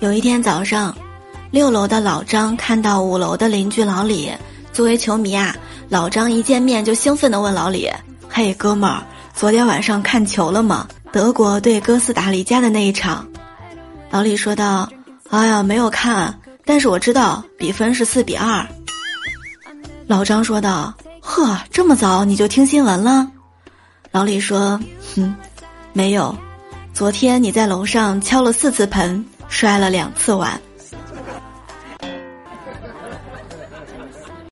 有一天早上，六楼的老张看到五楼的邻居老李。作为球迷啊，老张一见面就兴奋地问老李：“嘿，哥们儿，昨天晚上看球了吗？德国对哥斯达黎加的那一场？”老李说道：“哎呀，没有看，但是我知道比分是四比二。”老张说道：“呵，这么早你就听新闻了？”老李说：“哼，没有，昨天你在楼上敲了四次盆，摔了两次碗。”